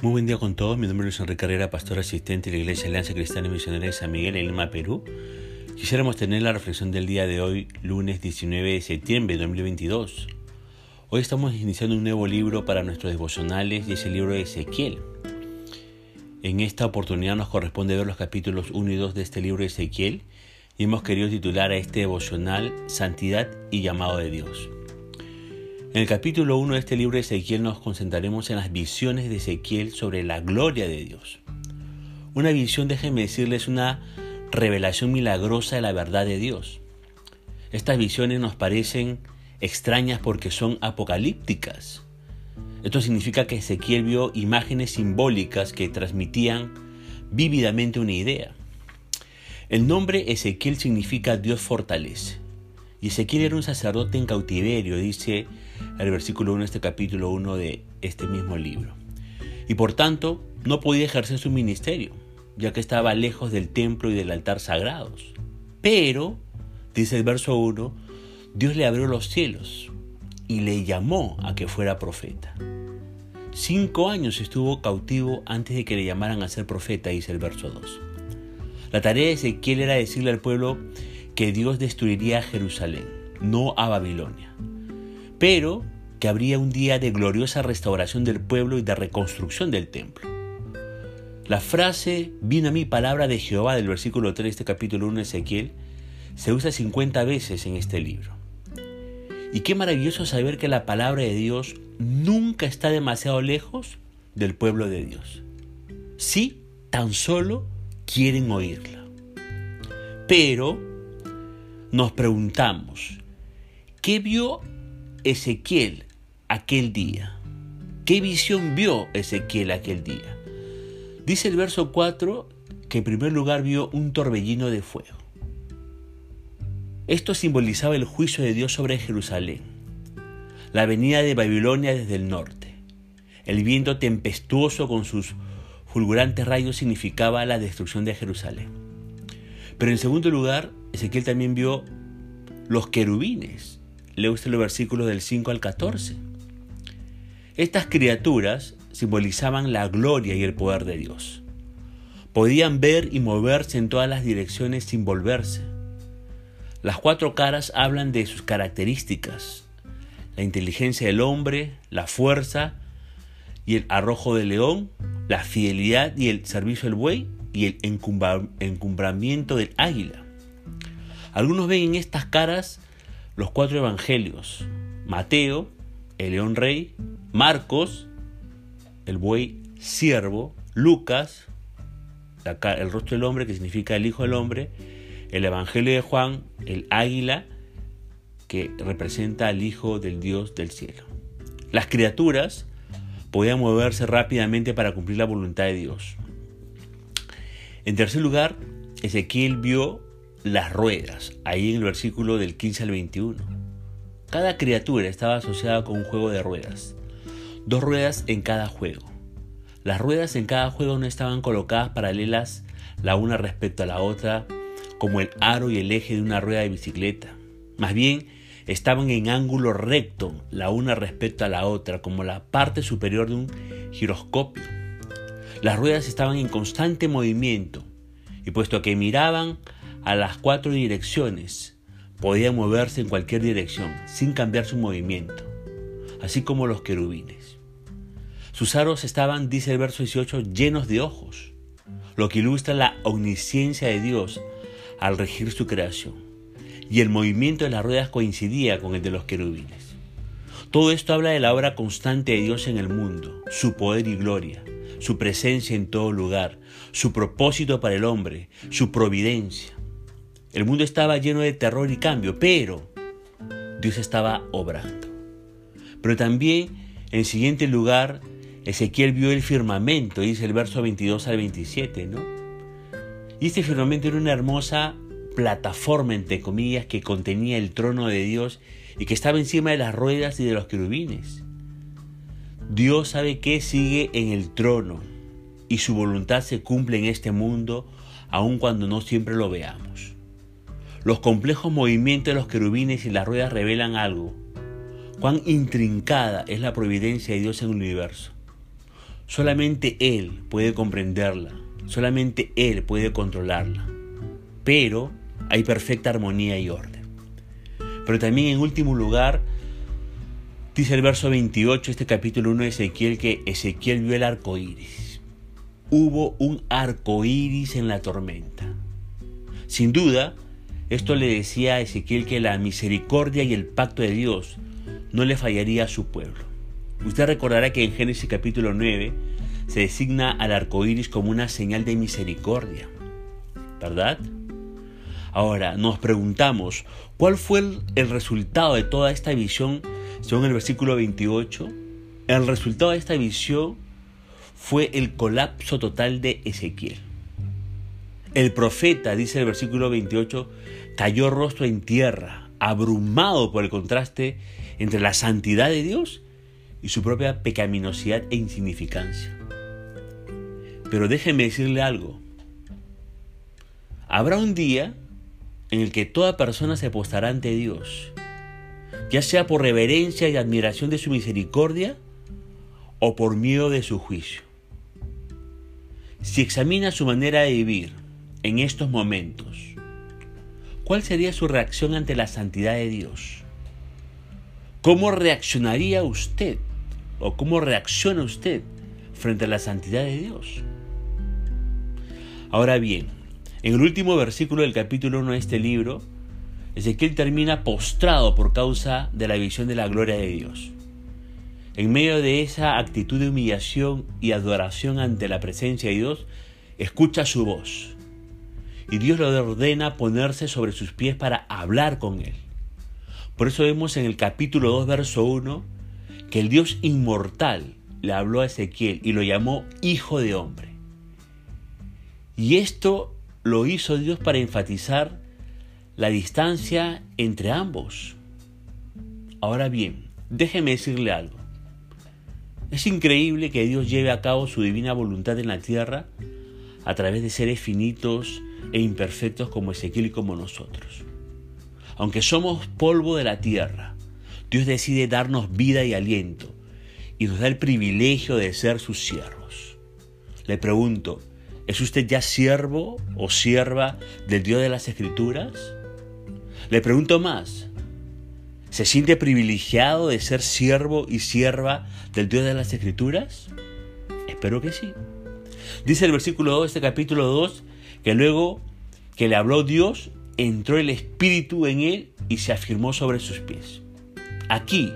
Muy buen día con todos, mi nombre es Enrique Carrera, pastor asistente de la Iglesia Alianza Cristiana y Misionera de San Miguel en Lima, Perú. Quisiéramos tener la reflexión del día de hoy, lunes 19 de septiembre de 2022. Hoy estamos iniciando un nuevo libro para nuestros devocionales y es el libro de Ezequiel. En esta oportunidad nos corresponde ver los capítulos 1 y 2 de este libro de Ezequiel y hemos querido titular a este devocional Santidad y llamado de Dios. En el capítulo 1 de este libro de Ezequiel nos concentraremos en las visiones de Ezequiel sobre la gloria de Dios. Una visión, déjenme decirles, una revelación milagrosa de la verdad de Dios. Estas visiones nos parecen extrañas porque son apocalípticas. Esto significa que Ezequiel vio imágenes simbólicas que transmitían vívidamente una idea. El nombre Ezequiel significa Dios fortalece. Y Ezequiel era un sacerdote en cautiverio, dice el versículo 1 de este capítulo 1 de este mismo libro. Y por tanto, no podía ejercer su ministerio, ya que estaba lejos del templo y del altar sagrados. Pero, dice el verso 1, Dios le abrió los cielos y le llamó a que fuera profeta. Cinco años estuvo cautivo antes de que le llamaran a ser profeta, dice el verso 2. La tarea de Ezequiel era decirle al pueblo que Dios destruiría Jerusalén, no a Babilonia, pero que habría un día de gloriosa restauración del pueblo y de reconstrucción del templo. La frase vino a mí palabra de Jehová del versículo 3 de este capítulo 1 de Ezequiel se usa 50 veces en este libro. Y qué maravilloso saber que la palabra de Dios nunca está demasiado lejos del pueblo de Dios. Sí, tan solo quieren oírla. Pero nos preguntamos, ¿qué vio Ezequiel aquel día? ¿Qué visión vio Ezequiel aquel día? Dice el verso 4 que en primer lugar vio un torbellino de fuego. Esto simbolizaba el juicio de Dios sobre Jerusalén, la venida de Babilonia desde el norte. El viento tempestuoso con sus fulgurantes rayos significaba la destrucción de Jerusalén. Pero en segundo lugar, Ezequiel también vio los querubines. Leo usted los versículos del 5 al 14. Estas criaturas simbolizaban la gloria y el poder de Dios. Podían ver y moverse en todas las direcciones sin volverse. Las cuatro caras hablan de sus características, la inteligencia del hombre, la fuerza y el arrojo del león, la fidelidad y el servicio del buey y el encumbramiento del águila. Algunos ven en estas caras los cuatro evangelios. Mateo, el león rey, Marcos, el buey siervo, Lucas, el rostro del hombre que significa el hijo del hombre, el evangelio de Juan, el águila que representa al hijo del Dios del cielo. Las criaturas podían moverse rápidamente para cumplir la voluntad de Dios. En tercer lugar, Ezequiel vio las ruedas, ahí en el versículo del 15 al 21. Cada criatura estaba asociada con un juego de ruedas, dos ruedas en cada juego. Las ruedas en cada juego no estaban colocadas paralelas la una respecto a la otra, como el aro y el eje de una rueda de bicicleta. Más bien, estaban en ángulo recto la una respecto a la otra, como la parte superior de un giroscopio. Las ruedas estaban en constante movimiento, y puesto que miraban a las cuatro direcciones. Podía moverse en cualquier dirección sin cambiar su movimiento, así como los querubines. Sus aros estaban, dice el verso 18, llenos de ojos, lo que ilustra la omnisciencia de Dios al regir su creación. Y el movimiento de las ruedas coincidía con el de los querubines. Todo esto habla de la obra constante de Dios en el mundo, su poder y gloria, su presencia en todo lugar, su propósito para el hombre, su providencia. El mundo estaba lleno de terror y cambio, pero Dios estaba obrando. Pero también, en siguiente lugar, Ezequiel vio el firmamento, dice el verso 22 al 27, ¿no? Y este firmamento era una hermosa plataforma, entre comillas, que contenía el trono de Dios y que estaba encima de las ruedas y de los querubines. Dios sabe que sigue en el trono y su voluntad se cumple en este mundo, aun cuando no siempre lo veamos. Los complejos movimientos de los querubines y las ruedas revelan algo. Cuán intrincada es la providencia de Dios en el universo. Solamente Él puede comprenderla, solamente Él puede controlarla. Pero hay perfecta armonía y orden. Pero también en último lugar, dice el verso 28, este capítulo 1 de Ezequiel, que Ezequiel vio el arco iris. Hubo un arco iris en la tormenta. Sin duda, esto le decía a Ezequiel que la misericordia y el pacto de Dios no le fallaría a su pueblo. Usted recordará que en Génesis capítulo 9 se designa al arco iris como una señal de misericordia, ¿verdad? Ahora nos preguntamos, ¿cuál fue el, resultado de toda esta visión según el versículo 28? El resultado de esta visión fue el colapso total de Ezequiel. El profeta, dice el versículo 28, cayó rostro en tierra, abrumado por el contraste entre la santidad de Dios y su propia pecaminosidad e insignificancia. Pero déjeme decirle algo. Habrá un día en el que toda persona se postará ante Dios, ya sea por reverencia y admiración de su misericordia o por miedo de su juicio. Si examina su manera de vivir en estos momentos, ¿cuál sería su reacción ante la santidad de Dios? ¿Cómo reaccionaría usted o cómo reacciona usted frente a la santidad de Dios? Ahora bien, en el último versículo del capítulo 1 de este libro, Ezequiel termina postrado por causa de la visión de la gloria de Dios. En medio de esa actitud de humillación y adoración ante la presencia de Dios, escucha su voz. Y Dios le ordena ponerse sobre sus pies para hablar con él. Por eso vemos en el capítulo 2, verso 1, que el Dios inmortal le habló a Ezequiel y lo llamó Hijo de Hombre. Y esto lo hizo Dios para enfatizar la distancia entre ambos. Ahora bien, déjeme decirle algo. Es increíble que Dios lleve a cabo su divina voluntad en la tierra a través de seres finitos e imperfectos como Ezequiel y como nosotros. Aunque somos polvo de la tierra, Dios decide darnos vida y aliento y nos da el privilegio de ser sus siervos. Le pregunto, ¿Es usted ya siervo o sierva del Dios de las Escrituras? Le pregunto más. ¿Se siente privilegiado de ser siervo y sierva del Dios de las Escrituras? Espero que sí. Dice el versículo 2 de este capítulo 2 que luego que le habló Dios, entró el Espíritu en él y se afirmó sobre sus pies. Aquí,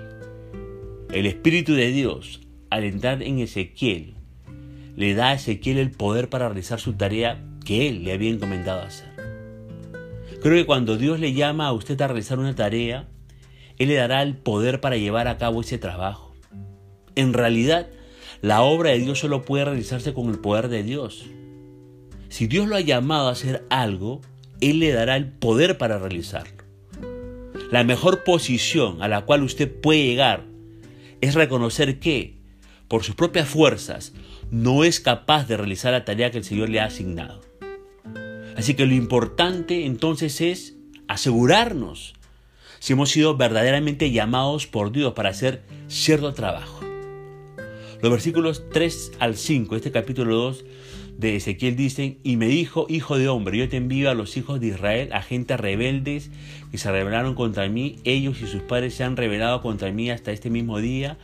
el Espíritu de Dios, al entrar en Ezequiel, le da a Ezequiel el poder para realizar su tarea que él le había encomendado hacer. Creo que cuando Dios le llama a usted a realizar una tarea, Él le dará el poder para llevar a cabo ese trabajo. En realidad, la obra de Dios solo puede realizarse con el poder de Dios. Si Dios lo ha llamado a hacer algo, Él le dará el poder para realizarlo. La mejor posición a la cual usted puede llegar es reconocer que, por sus propias fuerzas, no es capaz de realizar la tarea que el Señor le ha asignado. Así que lo importante entonces es asegurarnos si hemos sido verdaderamente llamados por Dios para hacer cierto trabajo. Los versículos 3 al 5, este capítulo 2 de Ezequiel dicen, y me dijo, hijo de hombre, yo te envío a los hijos de Israel, a gente rebeldes que se rebelaron contra mí, ellos y sus padres se han rebelado contra mí hasta este mismo día,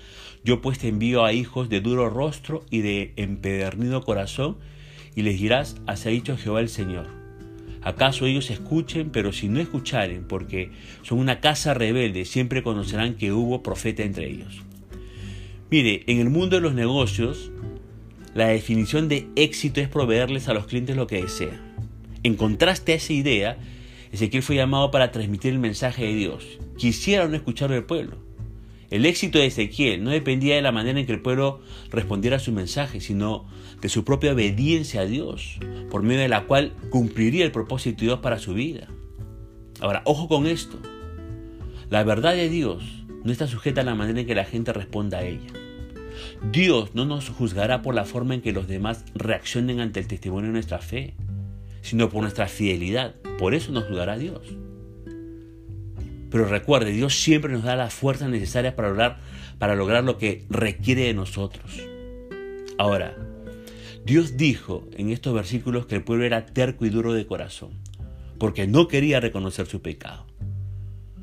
yo pues te envío a hijos de duro rostro y de empedernido corazón, y les dirás, así ha dicho Jehová el Señor. ¿Acaso ellos escuchen? Pero si no escucharen, porque son una casa rebelde, siempre conocerán que hubo profeta entre ellos. Mire, en el mundo de los negocios, la definición de éxito es proveerles a los clientes lo que desean. En contraste a esa idea, Ezequiel fue llamado para transmitir el mensaje de Dios. Quisiera no escucharlo del pueblo. El éxito de Ezequiel no dependía de la manera en que el pueblo respondiera a su mensaje, sino de su propia obediencia a Dios, por medio de la cual cumpliría el propósito de Dios para su vida. Ahora, ojo con esto. La verdad de Dios no está sujeta a la manera en que la gente responda a ella. Dios no nos juzgará por la forma en que los demás reaccionen ante el testimonio de nuestra fe, sino por nuestra fidelidad. Por eso nos juzgará Dios. Pero recuerde, Dios siempre nos da las fuerzas necesarias para lograr, para lograr lo que requiere de nosotros. Ahora, Dios dijo en estos versículos que el pueblo era terco y duro de corazón, porque no quería reconocer su pecado.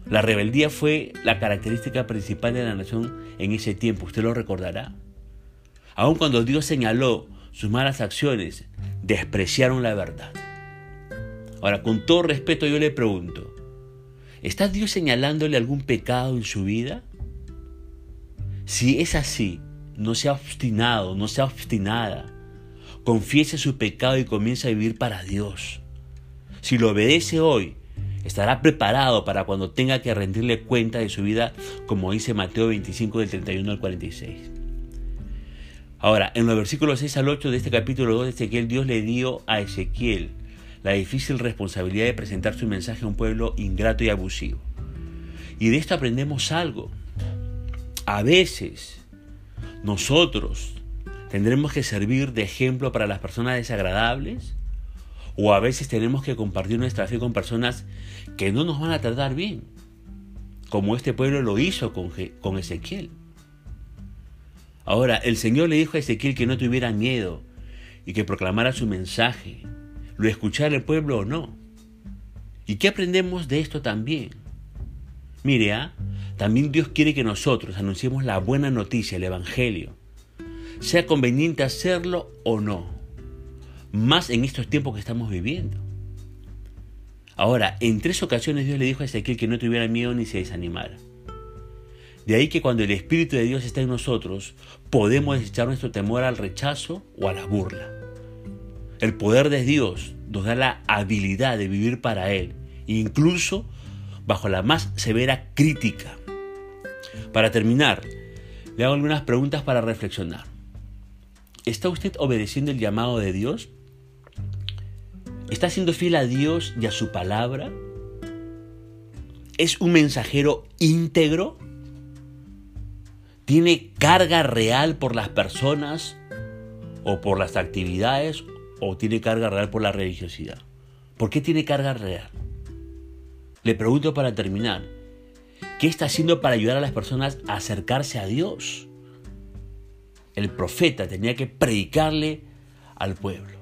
La rebeldía fue la característica principal de la nación en ese tiempo, usted lo recordará. Aun cuando Dios señaló sus malas acciones, despreciaron la verdad. Ahora, con todo respeto yo le pregunto, ¿está Dios señalándole algún pecado en su vida? Si es así, no sea obstinado, no sea obstinada. Confiese su pecado y comience a vivir para Dios. Si lo obedece hoy, estará preparado para cuando tenga que rendirle cuenta de su vida, como dice Mateo 25 del 31 al 46. Ahora, en los versículos 6 al 8 de este capítulo 2 de Ezequiel, Dios le dio a Ezequiel la difícil responsabilidad de presentar su mensaje a un pueblo ingrato y abusivo. Y de esto aprendemos algo. A veces nosotros tendremos que servir de ejemplo para las personas desagradables o a veces tenemos que compartir nuestra fe con personas que no nos van a tratar bien, como este pueblo lo hizo con, Ezequiel. Ahora, el Señor le dijo a Ezequiel que no tuviera miedo y que proclamara su mensaje, lo escuchara el pueblo o no. ¿Y qué aprendemos de esto también? Mire, ¿ah? también Dios quiere que nosotros anunciemos la buena noticia, el Evangelio, sea conveniente hacerlo o no más en estos tiempos que estamos viviendo. Ahora, en tres ocasiones Dios le dijo a Ezequiel que no tuviera miedo ni se desanimara. De ahí que cuando el Espíritu de Dios está en nosotros, podemos desechar nuestro temor al rechazo o a la burla. El poder de Dios nos da la habilidad de vivir para Él, incluso bajo la más severa crítica. Para terminar, le hago algunas preguntas para reflexionar. ¿Está usted obedeciendo el llamado de Dios? ¿Está siendo fiel a Dios y a su palabra? ¿Es un mensajero íntegro? ¿Tiene carga real por las personas o por las actividades o tiene carga real por la religiosidad? ¿Por qué tiene carga real? Le pregunto para terminar, ¿qué está haciendo para ayudar a las personas a acercarse a Dios? El profeta tenía que predicarle al pueblo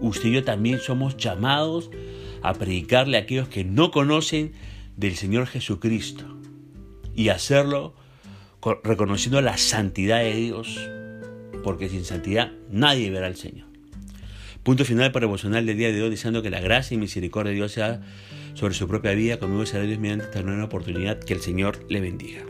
usted y yo también somos llamados a predicarle a aquellos que no conocen del Señor Jesucristo y hacerlo reconociendo la santidad de Dios, porque sin santidad nadie verá al Señor. Punto final para emocional del día de hoy, deseando que la gracia y misericordia de Dios sea sobre su propia vida, conmigo será Dios mediante esta nueva oportunidad, que el Señor le bendiga.